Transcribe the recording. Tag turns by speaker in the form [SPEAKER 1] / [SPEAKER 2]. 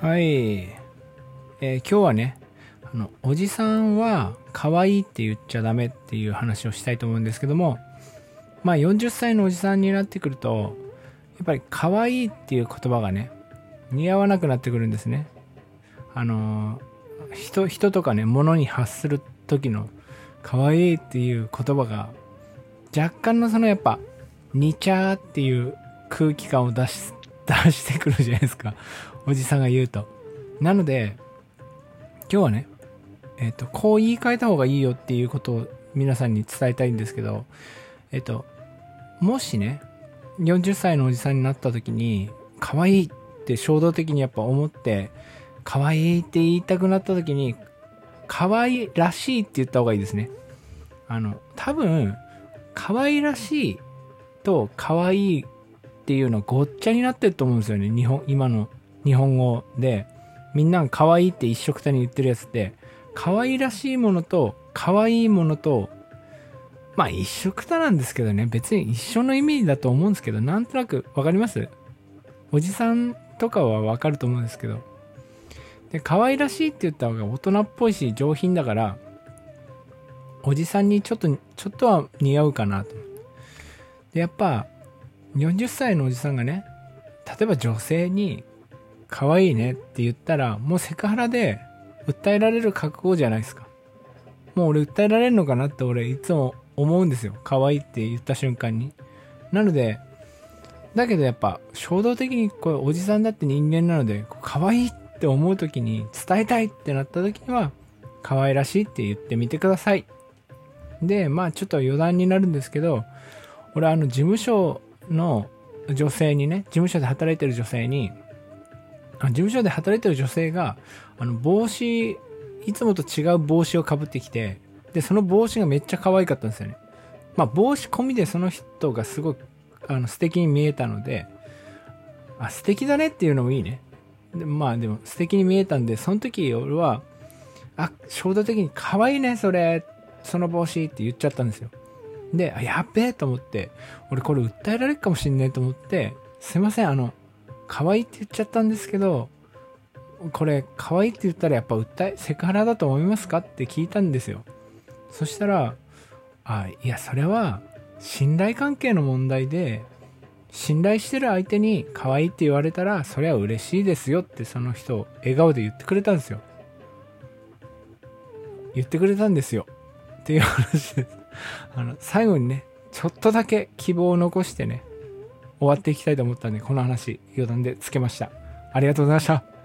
[SPEAKER 1] はい。えー今日はね、あの、おじさんは可愛いって言っちゃダメっていう話をしたいと思うんですけども、まあ40歳のおじさんになってくると、やっぱり可愛いっていう言葉がね、似合わなくなってくるんですね。あのー人、人とかね、物に発する時の可愛いっていう言葉が、若干のそのやっぱ、似ちゃーっていう空気感を出し、出してくるじゃないですか。おじさんが言うと。なので、今日はね、えっ、と、こう言い換えた方がいいよっていうことを皆さんに伝えたいんですけど、えっ、と、もしね、40歳のおじさんになった時に、可愛いって衝動的にやっぱ思って、可愛いって言いたくなった時に、可愛らしいって言った方がいいですね。あの、多分、可愛らしいと可愛いっていうのごっちゃになってると思うんですよね。日本、今の日本語で。みんなが可愛いって一緒くたに言ってるやつって、可愛らしいものと可愛いものと、まあ一緒くたなんですけどね。別に一緒の意味だと思うんですけど、なんとなくわかります？おじさんとかはわかると思うんですけど。で、可愛らしいって言った方が大人っぽいし上品だから、おじさんにちょっと、ちょっとは似合うかなと。で、やっぱ、40歳のおじさんがね、例えば女性に、可愛いねって言ったら、もうセクハラで訴えられる覚悟じゃないですか。もう俺訴えられるのかなって俺いつも思うんですよ。可愛いって言った瞬間に。なので、だけどやっぱ衝動的にこれおじさんだって人間なので、可愛いって思う時に伝えたいってなった時には、可愛らしいって言ってみてください。で、まあちょっと余談になるんですけど、俺あの事務所の女性にね、事務所で働いてる女性に、事務所で働いてる女性が、あの帽子、いつもと違う帽子をかぶってきて、で、その帽子がめっちゃ可愛かったんですよね。まあ帽子込みでその人がすごい、あの素敵に見えたので、あ、素敵だねっていうのもいいね。でまあでも素敵に見えたんで、その時俺は、あ、衝動的に可愛いね、それ、その帽子って言っちゃったんですよ。で、あやっべえと思って、俺これ訴えられるかもしんねえと思って、すいません、あの、可愛いって言っちゃったんですけど、これ可愛いって言ったらやっぱ訴え、セクハラだと思いますか？って聞いたんですよ。そしたら、あ、いや、それは信頼関係の問題で、信頼してる相手に可愛いって言われたら、それは嬉しいですよってその人、笑顔で言ってくれたんですよ。言ってくれたんですよ。っていう話です。あの、最後にね、ちょっとだけ希望を残してね、終わっていきたいと思ったんで、この話、余談でつけました。ありがとうございました。